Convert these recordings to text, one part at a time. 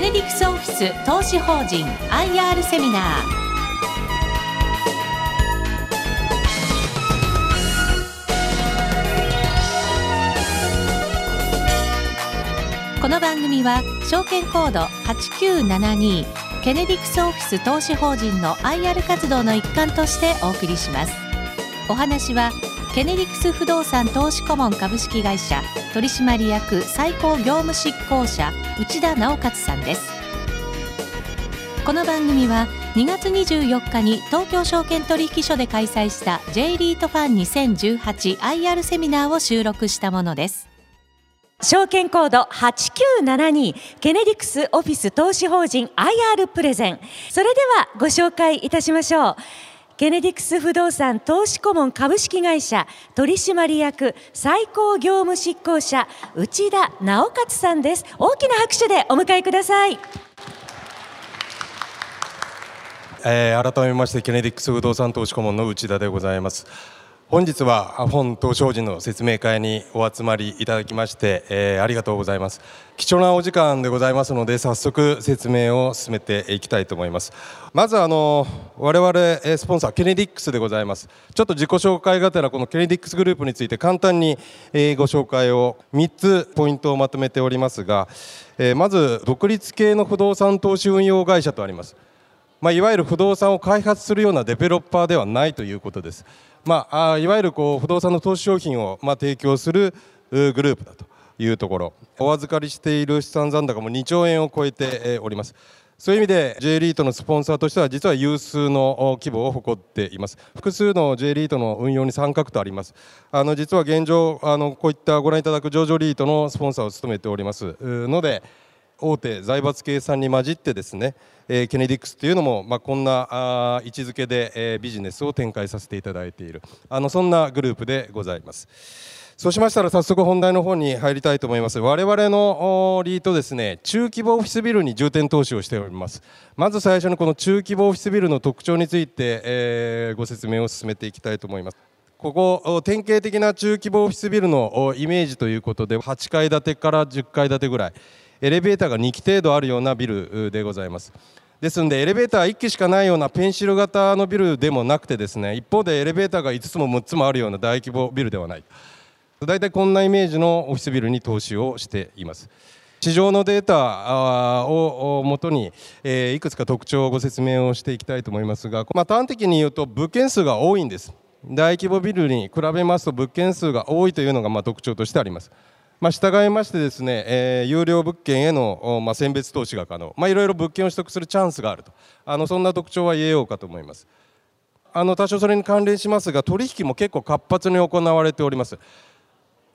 ケネディクスオフィス投資法人 IR セミナー。この番組は証券コード8972ケネディクスオフィス投資法人の IR 活動の一環としてお送りします。お話はケネディクス不動産投資顧問株式会社取締役最高業務執行者内田直勝さんです。この番組は2月24日に東京証券取引所で開催した J リートファン 2018IR セミナーを収録したものです。証券コード8972ケネディクスオフィス投資法人 IR プレゼン。それではご紹介いたしましょう。ケネディクス不動産投資顧問株式会社取締役最高業務執行者内田直勝さんです。大きな拍手でお迎えください。えー、改めましてケネディクス不動産投資顧問の内田でございます。本日は本東証人の説明会にお集まりいただきまして、えー、ありがとうございます。貴重なお時間でございますので早速説明を進めていきたいと思います。まずあの我々スポンサーケネディックスでございます。ちょっと自己紹介がてらこのケネディックスグループについて簡単にご紹介を3つポイントをまとめておりますがまず独立系の不動産投資運用会社とあります。まあ、いわゆる不動産を開発するようなデベロッパーではないということです。まあ、いわゆるこう不動産の投資商品をまあ提供するグループだというところ。お預かりしている資産残高も2兆円を超えております。そういう意味で J リートのスポンサーとしては実は有数の規模を誇っています。複数の J リートの運用に参画とあります。あの実は現状あのこういったご覧いただく上場リートのスポンサーを務めております。ので大手財閥計算に混じってですね、えー、ケネディックスというのも、まあ、こんなあ位置づけで、えー、ビジネスを展開させていただいている。あのそんなグループでございます。そうしましたら早速本題の方に入りたいと思います。我々のリートですね中規模オフィスビルに重点投資をしております。まず最初にこの中規模オフィスビルの特徴について、えー、ご説明を進めていきたいと思います。ここ典型的な中規模オフィスビルのイメージということで8階建てから10階建てぐらい。エレベーターが2基程度あるようなビルでございます。ですのでエレベーター1基しかないようなペンシル型のビルでもなくてですね一方でエレベーターが5つも6つもあるような大規模ビルではない。大体こんなイメージのオフィスビルに投資をしています。市場のデータをもとに、いくつか特徴をご説明をしていきたいと思いますが、まあ、端的に言うと物件数が多いんです。大規模ビルに比べますと物件数が多いというのがま特徴としてあります。まあ、従いましてですね、えー、有料物件への、まあ、選別投資が可能、まあ、いろいろ物件を取得するチャンスがあると。あのそんな特徴は言えようかと思います。あの多少それに関連しますが取引も結構活発に行われております。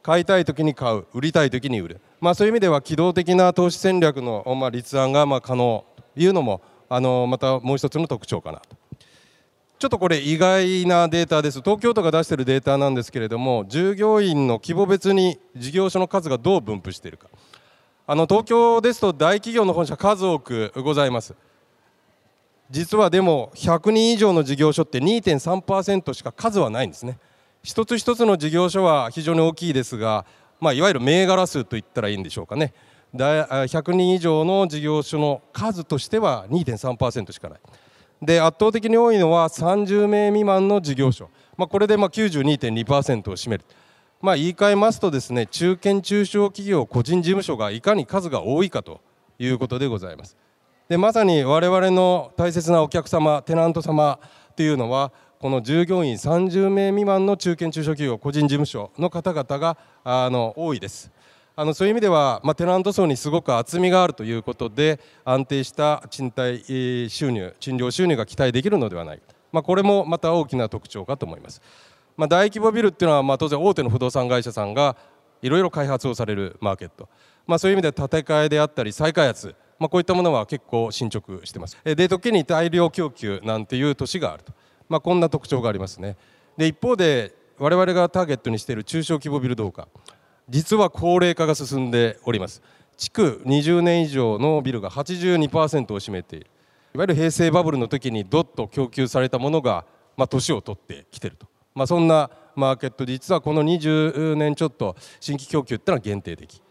買いたい時に買う売りたい時に売る、まあ、そういう意味では機動的な投資戦略の、まあ、立案がまあ可能。というのもあのまたもう一つの特徴かなと。ちょっとこれ意外なデータです。東京都が出しているデータなんですけれども従業員の規模別に事業所の数がどう分布しているか。あの東京ですと大企業の本社数多くございます。実はでも100人以上の事業所って2.3%しか数はないんですね。一つ一つの事業所は非常に大きいですが、まあ、いわゆる銘柄数と言ったらいいんでしょうかね。100人以上の事業所の数としては2.3%しかない。で圧倒的に多いのは30名未満の事業所、まあ、これでま92.2%を占める、まあ、言い換えますとですね中堅中小企業個人事務所がいかに数が多いかということでございます。でまさに我々の大切なお客様テナント様というのはこの従業員30名未満の中堅中小企業個人事務所の方々があの多いです。あのそういう意味では、まあ、テナント層にすごく厚みがあるということで安定した賃貸収入賃料収入が期待できるのではないか、まあ、これもまた大きな特徴かと思います、まあ、大規模ビルっていうのは、まあ、当然大手の不動産会社さんがいろいろ開発をされるマーケット、まあ、そういう意味で建て替えであったり再開発、まあ、こういったものは結構進捗してます。で時に大量供給なんていう年があると、まあ、こんな特徴がありますね。で一方で我々がターゲットにしている中小規模ビルどうか。実は高齢化が進んでおります。築20年以上のビルが82%を占めている。いわゆる平成バブルの時にどっと供給されたものが、まあ、年を取ってきていると、まあ、そんなマーケット実はこの20年ちょっと新規供給ってのは限定的。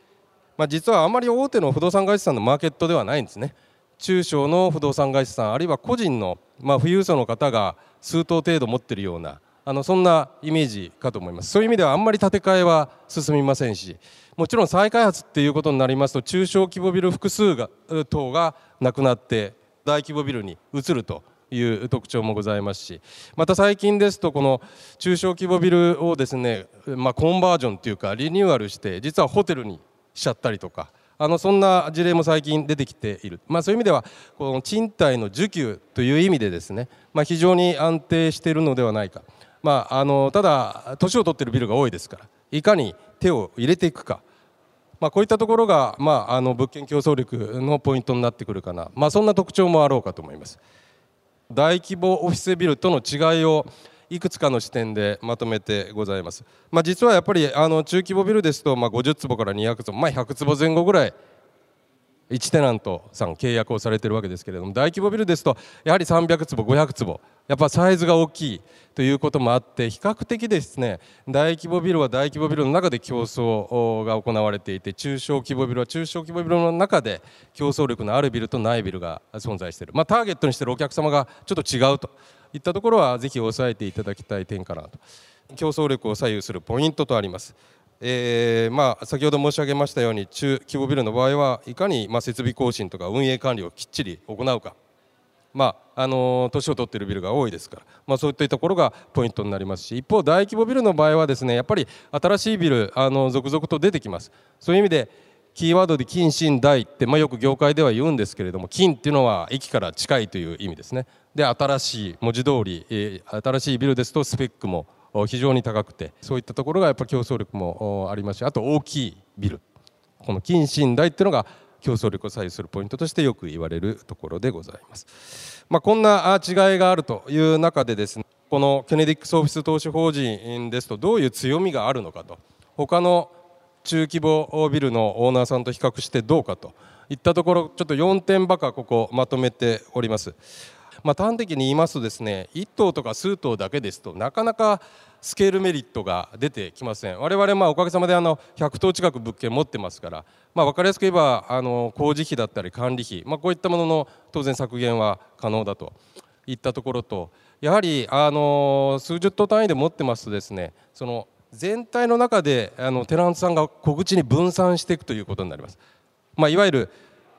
まあ、実はあまり大手の不動産会社さんのマーケットではないんですね。中小の不動産会社さんあるいは個人の、まあ、富裕層の方が数棟程度持っているようなあのそんなイメージかと思います。そういう意味ではあんまり建て替えは進みませんしもちろん再開発っていうことになりますと中小規模ビル複数が等がなくなって大規模ビルに移るという特徴もございますしまた最近ですとこの中小規模ビルをですね、まあ、コンバージョンというかリニューアルして実はホテルにしちゃったりとかあのそんな事例も最近出てきている、まあ、そういう意味ではこの賃貸の需給という意味でですね、まあ、非常に安定しているのではないか、まあ、あのただ年を取っているビルが多いですからいかに手を入れていくか、まあ、こういったところが、まあ、あの物件競争力のポイントになってくるかな、まあ、そんな特徴もあろうかと思います。大規模オフィスビルとの違いをいくつかの視点でまとめてございます、まあ、実はやっぱりあの中規模ビルですと、まあ、50坪から200坪、まあ、100坪前後ぐらい1テナントさん契約をされているわけですけれども大規模ビルですとやはり300坪500坪やっぱサイズが大きいということもあって比較的ですね大規模ビルは大規模ビルの中で競争が行われていて中小規模ビルは中小規模ビルの中で競争力のあるビルとないビルが存在している、まあ、ターゲットにしているお客様がちょっと違うといったところはぜひ押さえていただきたい点かなと。競争力を左右するポイントとあります。えーまあ、先ほど申し上げましたように中規模ビルの場合はいかにまあ設備更新とか運営管理をきっちり行うか、まあ、あの年を取っているビルが多いですから、まあ、そういったところがポイントになりますし一方大規模ビルの場合はですねやっぱり新しいビルあの続々と出てきます。そういう意味でキーワードで金新大って、まあ、よく業界では言うんですけれども金っていうのは駅から近いという意味ですね。で新しい文字通り、えー、新しいビルですとスペックも非常に高くてそういったところがやっぱり競争力もありますしあと大きいビルこの近信大っていうのが競争力を左右するポイントとしてよく言われるところでございます。まあ、こんな違いがあるという中でですねこのケネディックスオフィス投資法人ですとどういう強みがあるのかと他の中規模ビルのオーナーさんと比較してどうかといったところちょっと4点ばかここまとめております。まあ、端的に言いますとですね1棟とか数棟だけですとなかなかスケールメリットが出てきません我々まあおかげさまであの100棟近く物件持ってますから、まあ、分かりやすく言えばあの工事費だったり管理費、まあ、こういったものの当然削減は可能だといったところとやはりあの数十棟単位で持ってますとですねその全体の中であのテナントさんが小口に分散していくということになります。まあ、いわゆる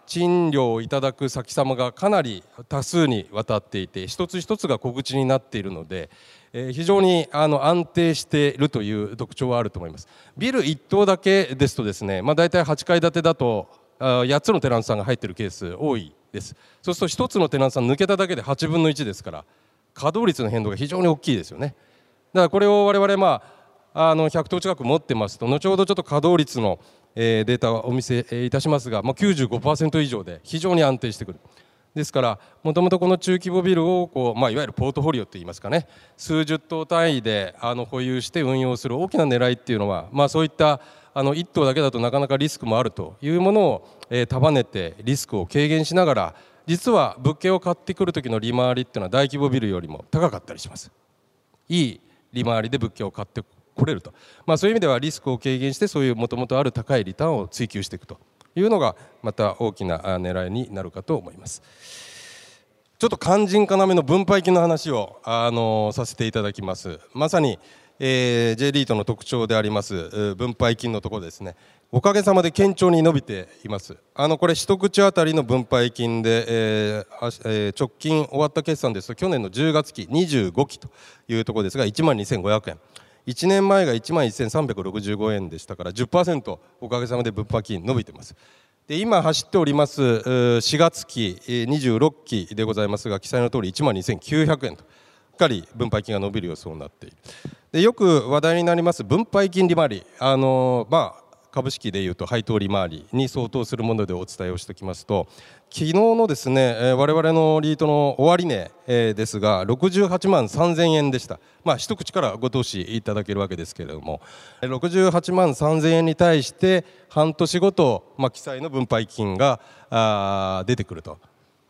賃料をいただく先様がかなり多数にわたっていて一つ一つが小口になっているので、え、非常にあの安定しているという特徴はあると思います。ビル1棟だけですとですね、まあ、大体8階建てだとあ8つのテナントさんが入っているケース多いです。そうすると1つのテナントさん抜けただけで8分の1ですから稼働率の変動が非常に大きいですよね。だからこれを我々まああの100棟近く持ってますと後ほどちょっと稼働率のえデータをお見せいたしますが、まあ、95%以上で非常に安定してくる。ですからもともとこの中規模ビルをこう、まあ、いわゆるポートフォリオといいますかね数十棟単位であの保有して運用する大きな狙いっていうのは、まあ、そういったあの1棟だけだとなかなかリスクもあるというものを、えー、束ねてリスクを軽減しながら実は物件を買ってくる時の利回りっていうのは大規模ビルよりも高かったりしますいい利回りで物件を買って来れると、まあ、そういう意味ではリスクを軽減してそういうもともとある高いリターンを追求していくというのがまた大きな狙いになるかと思います。ちょっと肝心要の分配金の話をあのさせていただきます。まさに、えー、J リートの特徴であります分配金のところですね。おかげさまで堅調に伸びています。あのこれ一口当たりの分配金で、えーえー、直近終わった決算ですと去年の10月期25期というところですが1万2500円。1年前が1万1365円でしたから10%おかげさまで物販金伸びてます。で今走っております4月期26期でございますが記載の通り1万2900円としっかり分配金が伸びる予想になっている。でよく話題になります分配金利回り。あのまあ株式でいうと配当利回りに相当するものでお伝えをしておきますと昨日のですね、え、我々のリートの終値、ですが68万3000円でした、まあ、一口からご投資いただけるわけですけれども68万3000円に対して半年ごと、まあ、記載の分配金が出てくると。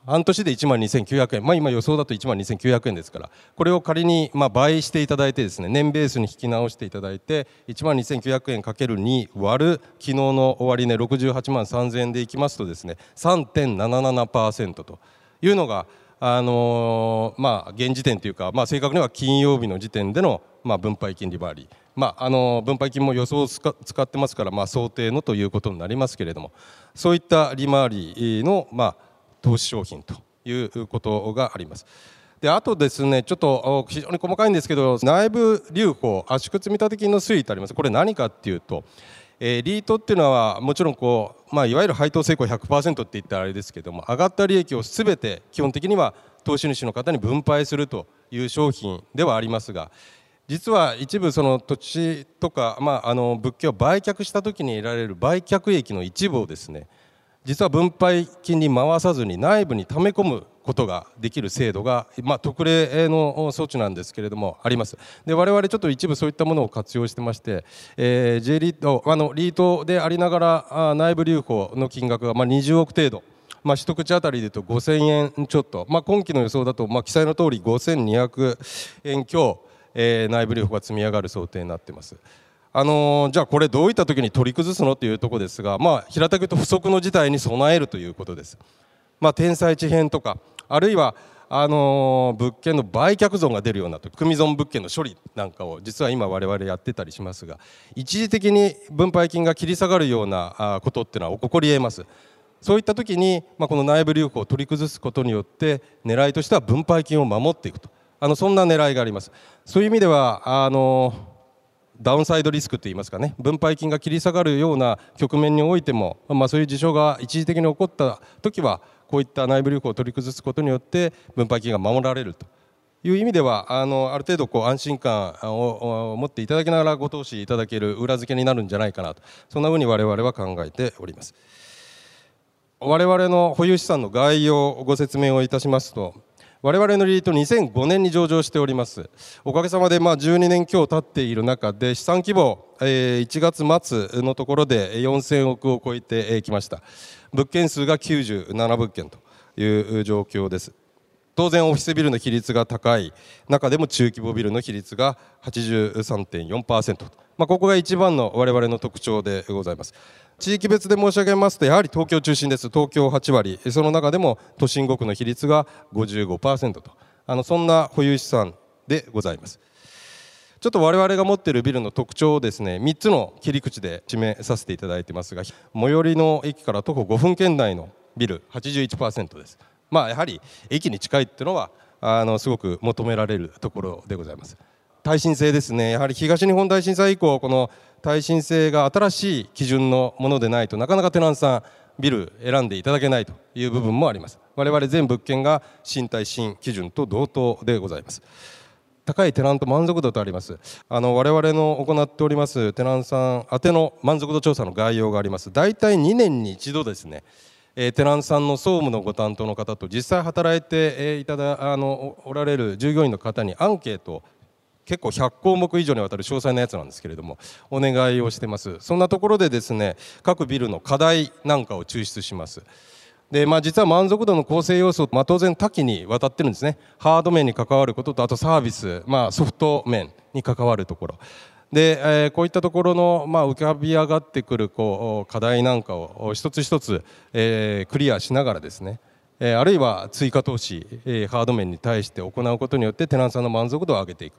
半年で1万2900円、まあ、今予想だと1万2900円ですから。これを仮にまあ倍していただいてですね年ベースに引き直していただいて1万2900円かける2割る昨日の終値68万3000円でいきますとですね3.77%というのがあのー、まあ現時点というか、まあ、正確には金曜日の時点でのまあ分配金利回り、まあ、あの分配金も予想を使ってますから、まあ、想定のということになりますけれどもそういった利回りの、まあ、投資商品ということがあります。であとですねちょっと非常に細かいんですけど内部留保圧縮積立金の推移とありますこれ何かっていうと、えー、リートっていうのはもちろんこう、まあ、いわゆる配当成功100%って言ったらあれですけども上がった利益をすべて基本的には投資主の方に分配するという商品ではありますが実は一部その土地とか、まあ、あの物件を売却した時に得られる売却益の一部をですね実は分配金に回さずに内部に溜め込むことができる制度が、まあ、特例の措置なんですけれどもあります。で我々ちょっと一部そういったものを活用してまして、えー、J リートあのリートでありながら内部留保の金額がまあ20億程度。まあ、一口当たりでいうと5000円ちょっと、まあ、今期の予想だと、まあ、記載の通り5200円強、えー、内部留保が積み上がる想定になっています。あの、じゃあこれどういった時に取り崩すのっていうところですが、まあ、平たく言うと不測の事態に備えるということです。まあ、天災地変とかあるいはあの、物件の売却損が出るようなと組損物件の処理なんかを実は今我々やってたりしますが一時的に分配金が切り下がるようなことっていうのは起こりえます。そういった時に、まあ、この内部留保を取り崩すことによって狙いとしては分配金を守っていくと。あのそんな狙いがあります。そういう意味ではあのダウンサイドリスクといいますかね。分配金が切り下がるような局面においても、まあ、そういう事象が一時的に起こった時はこういった内部留保を取り崩すことによって分配金が守られるという意味ではあのある程度こう安心感を持っていただきながらご投資いただける裏付けになるんじゃないかなと。そんなふうに我々は考えております。我々の保有資産の概要をご説明をいたしますと我々のリート2005年に上場しております。おかげさまでまあ12年強経っている中で資産規模、え1月末のところで4000億を超えてきました。物件数が97物件という状況です。当然オフィスビルの比率が高い。中でも中規模ビルの比率が83.4%、まあ、ここが一番の我々の特徴でございます。地域別で申し上げますとやはり東京中心です。東京8割。その中でも都心5区の比率が55%と。あのそんな保有資産でございます。ちょっと我々が持っているビルの特徴をですね3つの切り口で示させていただいてますが最寄りの駅から徒歩5分圏内のビル81%です。まあやはり駅に近いっていうのはあのすごく求められるところでございます。耐震性ですね。やはり東日本大震災以降この耐震性が新しい基準のものでないとなかなかテナントさんビル選んでいただけないという部分もあります。我々全物件が新耐震基準と同等でございます。高いテナント満足度とあります。あの我々の行っておりますテナントさん宛ての満足度調査の概要があります。大体2年に一度ですね。えテナンさんの総務のご担当の方と実際働いて、えいただあのおられる従業員の方にアンケート結構100項目以上にわたる詳細なやつなんですけれどもお願いをしてます。そんなところでですね各ビルの課題なんかを抽出します。でまあ、実は満足度の構成要素、まあ、当然多岐にわたってるんですね。ハード面に関わることとあとサービス、まあ、ソフト面に関わるところ。で、えー、こういったところの、まあ、浮かび上がってくるこう課題なんかを一つ一つ、えー、クリアしながらですねえあるいは追加投資、えハード面に対して行うことによってテナントさんの満足度を上げていく、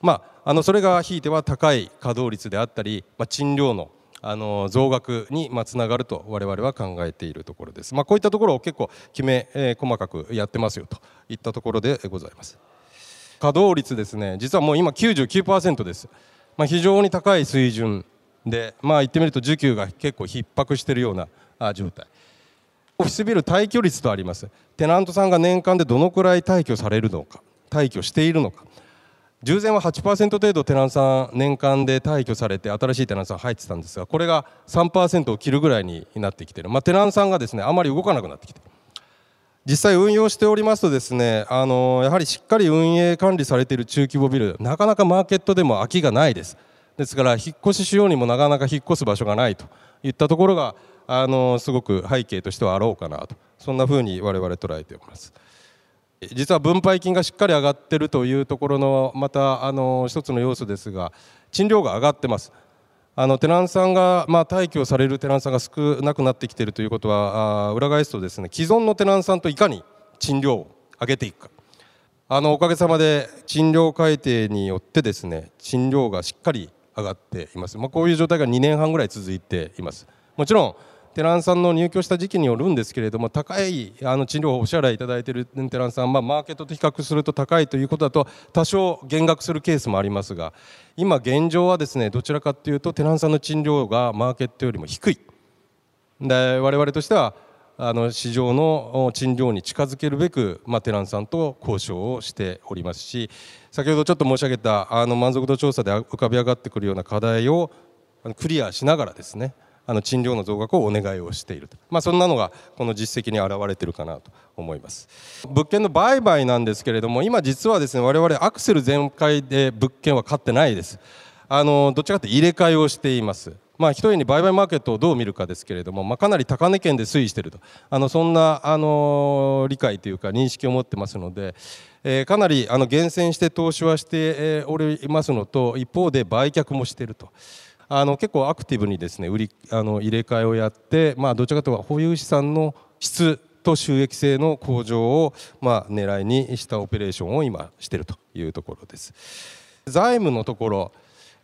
まあ、あのそれがひいては高い稼働率であったり、まあ、賃料のあの増額につながると我々は考えているところです、まあ、こういったところを結構きめ、えー、細かくやってますよといったところでございます。稼働率ですね実はもう今99%です、まあ、非常に高い水準でまあ言ってみると需給が結構逼迫しているような状態。オフィスビル退去率とあります。テナントさんが年間でどのくらい退去されるのか退去しているのか。従前は8%程度テナントさん年間で退去されて新しいテナントさん入ってたんですがこれが3%を切るぐらいになってきている、まあ、テナントさんがですねあまり動かなくなってきて実際運用しておりますとですねあのやはりしっかり運営管理されている中規模ビルなかなかマーケットでも空きがないです。ですから引っ越ししようにもなかなか引っ越す場所がないといったところがあのすごく背景としてはあろうかなと。そんなふうに我々捉えております。実は分配金がしっかり上がっているというところのまたあの一つの要素ですが賃料が上がってます。あのテナンさんが、まあ、退去されるテナンさんが少なくなってきているということはあ裏返すとですね既存のテナンさんといかに賃料を上げていくか。あのおかげさまで賃料改定によってですね賃料がしっかり上がっています、まあ、こういう状態が2年半ぐらい続いています。もちろんテナンさんの入居した時期によるんですけれども高いあの賃料をお支払いいただいているテナンさん、まあ、マーケットと比較すると高いということだと多少減額するケースもありますが今現状はですねどちらかというとテナンさんの賃料がマーケットよりも低い。で我々としてはあの市場の賃料に近づけるべく、まあ、テナンさんと交渉をしておりますし先ほどちょっと申し上げたあの満足度調査で浮かび上がってくるような課題をクリアしながらですねあの賃料の増額をお願いをしていると、まあ、そんなのがこの実績に表れているかなと思います。物件の売買なんですけれども今実はですね我々アクセル全開で物件は買ってないです。あのどちらかというと入れ替えをしています。まあ、一重に売買マーケットをどう見るかですけれども、まあ、かなり高値圏で推移していると。あのそんなあの理解というか認識を持ってますので、えー、かなりあの厳選して投資はしておりますのと一方で売却もしていると。あの結構アクティブにですね売りあの入れ替えをやって、まあ、どちらかというと保有資産の質と収益性の向上を、まあ、狙いにしたオペレーションを今しているというところです。財務のところ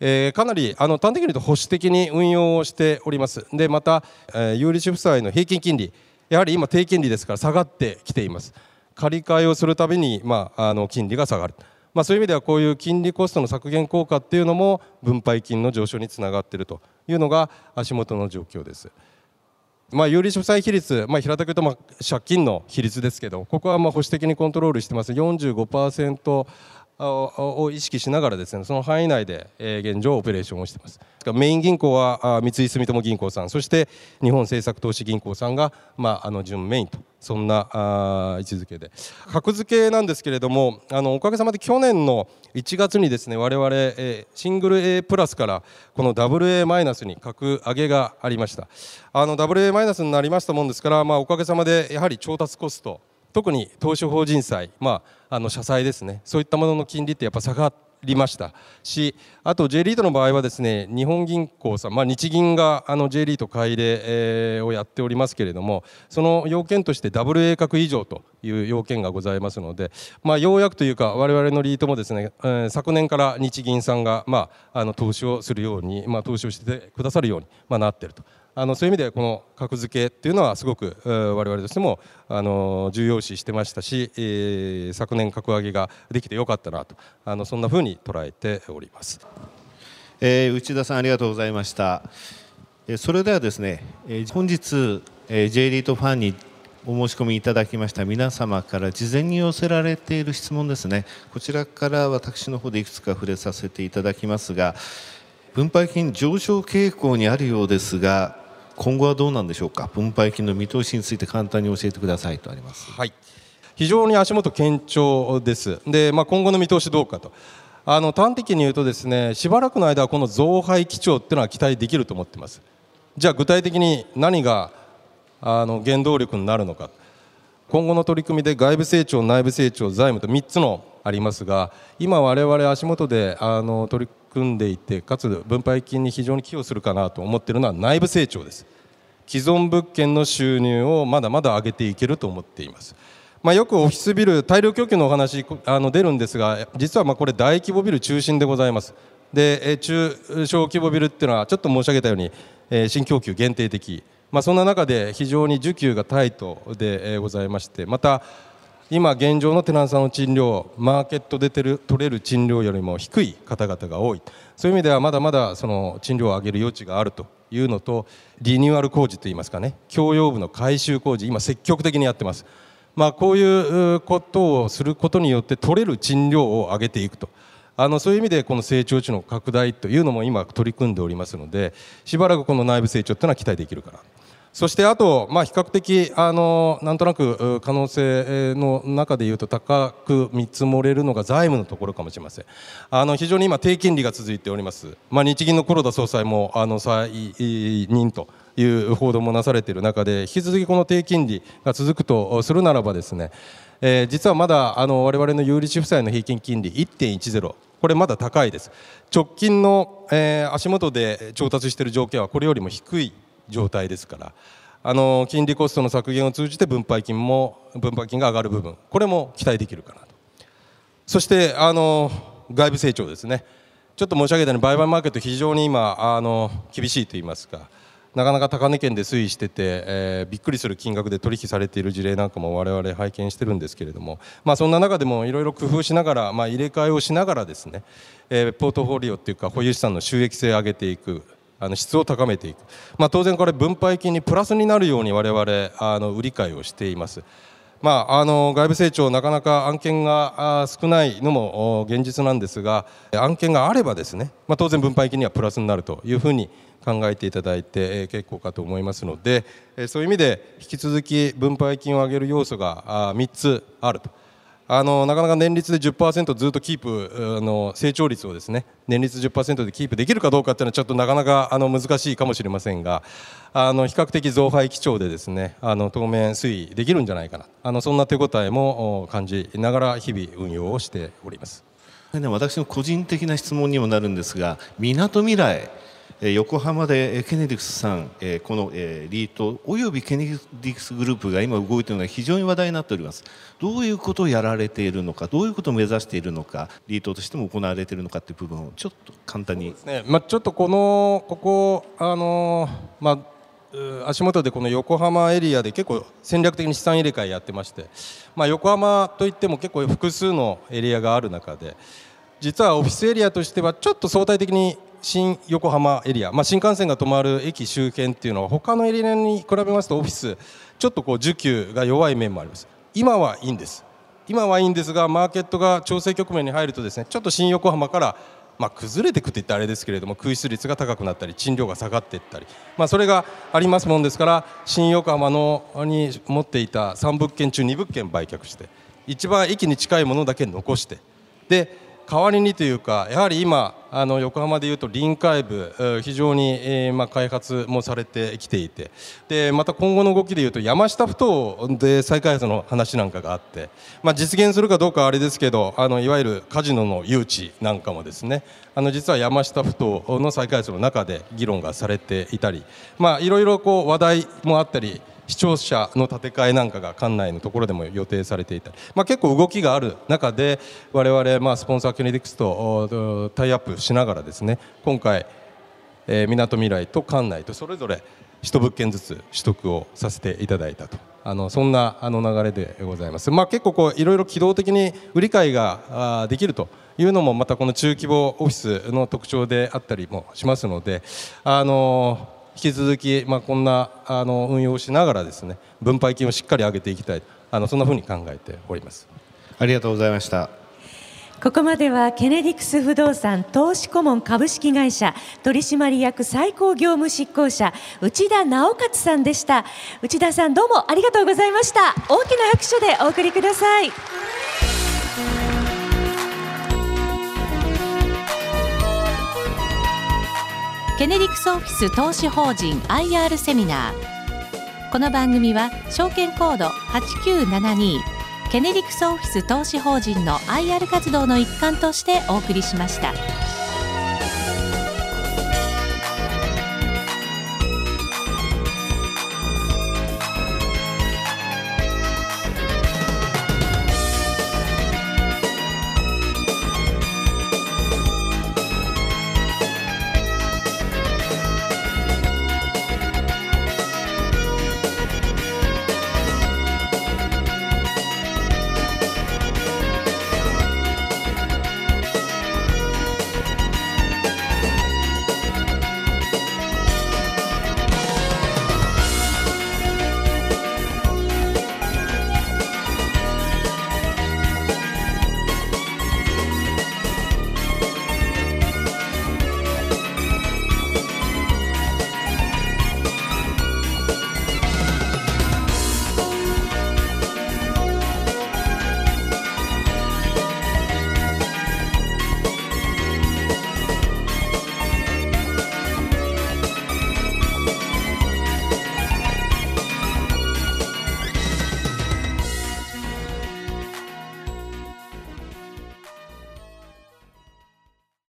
えー、かなりあの端的に言うと保守的に運用をしております。でまた、えー、有利子負債の平均金利やはり今低金利ですから下がってきています。借り換えをするたびに、まあ、あの金利が下がる。まあ、そういう意味ではこういう金利コストの削減効果っていうのも分配金の上昇につながっているというのが足元の状況です。まあ、有利負債比率、まあ、平たく言うとまあ借金の比率ですけどここはまあ保守的にコントロールしてます45%を意識しながらですねその範囲内で現状オペレーションをしています。メイン銀行は三井住友銀行さんそして日本政策投資銀行さんが、まあ、あの準メインとそんなあ位置づけで。格付けなんですけれどもあのおかげさまで去年の1月にですね我々、えシングル A プラスからこの WA マイナスに格上げがありました。あの WA マイナスになりましたもんですから、まあ、おかげさまでやはり調達コスト特に投資法人債、まあ、あの社債ですねそういったものの金利ってやっぱ下がりましたしあと J リートの場合はですね日本銀行さん、まあ、日銀があの J リート買い入れ、えー、をやっておりますけれどもその要件として WA 格以上という要件がございますので、まあ、ようやくというか我々のリートもですね、えー、昨年から日銀さんが、まあ、あの投資をするように、まあ、投資をしてくださるように、まあ、なっていると。あのそういう意味でこの格付けっていうのはすごく我々としてもあの重要視してましたし、えー、昨年格上げができてよかったなとあのそんなふうに捉えております、えー、内田さんありがとうございました。それではですね本日 J リートファンにお申し込みいただきました皆様から事前に寄せられている質問ですね。こちらから私の方でいくつか触れさせていただきますが分配金上昇傾向にあるようですが今後はどうなんでしょうか？分配金の見通しについて簡単に教えてくださいとあります。はい。非常に足元堅調です。で、まあ、今後の見通しどうかと。あの端的に言うとですねしばらくの間はこの増配基調っていうのは期待できると思ってます。じゃあ具体的に何があの原動力になるのか。今後の取り組みで外部成長内部成長財務と3つのありますが今我々足元であの取り組んでいてかつ分配金に非常に寄与するかなと思っているのは内部成長です。既存物件の収入をまだまだ上げていけると思っています。まあ、よくオフィスビル大量供給のお話あの出るんですが実はまあこれ大規模ビル中心でございます。で中小規模ビルっていうのはちょっと申し上げたように新供給限定的、まあ、そんな中で非常に需給がタイトでございましてまた今現状のテナントさんの賃料マーケットで取れる賃料よりも低い方々が多い。そういう意味ではまだまだその賃料を上げる余地があるというのとリニューアル工事といいますかね共用部の改修工事今積極的にやってます、まあ、こういうことをすることによって取れる賃料を上げていくと。あのそういう意味でこの成長値の拡大というのも今取り組んでおりますのでしばらくこの内部成長というのは期待できるかな。そしてあと、まあ、比較的あのなんとなく可能性の中でいうと高く見積もれるのが財務のところかもしれません。あの非常に今低金利が続いております、まあ、日銀の黒田総裁もあの再任という報道もなされている中で引き続きこの低金利が続くとするならばですね、えー、実はまだあの我々の有利子負債の平均金利1.10これまだ高いです。直近の、えー、足元で調達している条件はこれよりも低い。状態ですから。あの金利コストの削減を通じて分配金も分配金が上がる部分。これも期待できるかなと。そしてあの外部成長ですね。ちょっと申し上げたように売買マーケット非常に今あの厳しいと言いますかなかなか高値圏で推移してて、えー、びっくりする金額で取引されている事例なんかも我々拝見してるんですけれども、まあ、そんな中でもいろいろ工夫しながら、まあ、入れ替えをしながらですね、えー、ポートフォリオっていうか保有資産の収益性を上げていく。あの質を高めていく、まあ、当然これ分配金にプラスになるように我々あの売り買いをしています。まあ、あの外部成長、なかなか案件が少ないのも現実なんですが案件があればですね、まあ、当然分配金にはプラスになるというふうに考えていただいて結構かと思いますのでそういう意味で引き続き分配金を上げる要素が3つあると。あのなかなか年率で10%ずっとキープあの成長率をですね年率10%でキープできるかどうかっていうのはちょっとなかなかあの難しいかもしれませんがあの比較的増配基調でですねあの当面推移できるんじゃないかなあのそんな手応えも感じながら日々運用をしております。私の個人的な質問にもなるんですがみなとみらい横浜でケネディクスさんこのリートおよびケネディクスグループが今動いているのが非常に話題になっております。どういうことをやられているのかどういうことを目指しているのかリートとしても行われているのかという部分をちょっと簡単に、ね。まあ、ちょっとこのここあのまあ足元でこの横浜エリアで結構戦略的に資産入れ替えやってまして、まあ、横浜といっても結構複数のエリアがある中で実はオフィスエリアとしてはちょっと相対的に新横浜エリア、まあ、新幹線が止まる駅周辺っていうのは他のエリアに比べますとオフィスちょっとこう需給が弱い面もあります。今はいいんです。今はいいんですがマーケットが調整局面に入るとですねちょっと新横浜からまあ、崩れていくって言ってあれですけれども空室率が高くなったり賃料が下がっていったり、まあ、それがありますもんですから新横浜のに持っていた3物件中2物件売却して一番駅に近いものだけ残してで代わりにというかやはり今あの横浜でいうと臨海部非常に、えーまあ、開発もされてきていてでまた今後の動きでいうと山下ふ頭で再開発の話なんかがあって、まあ、実現するかどうかはあれですけどあのいわゆるカジノの誘致なんかもですねあの実は山下ふ頭の再開発の中で議論がされていたり、まあ、いろいろこう話題もあったり視聴者の建て替えなんかが館内のところでも予定されていたり、まあ、結構動きがある中で我々まあスポンサーケネディクスとタイアップしながらですね今回みなとみらいと館内とそれぞれ1物件ずつ取得をさせていただいたと。あのそんなあの流れでございます、まあ、結構こういろいろ機動的に売り買いができるというのもまたこの中規模オフィスの特徴であったりもしますのであの引き続き、まあ、こんなあの運用をしながらですね分配金をしっかり上げていきたい。あのそんなふうに考えております。ありがとうございました。ここまではケネディクス不動産投資顧問株式会社取締役最高業務執行者内田直勝さんでした。内田さんどうもありがとうございました。大きな拍手でお送りくださいケネディクスオフィス投資法人 IR セミナーこの番組は証券コード8972ケネディクスオフィス投資法人の IR 活動の一環としてお送りしました。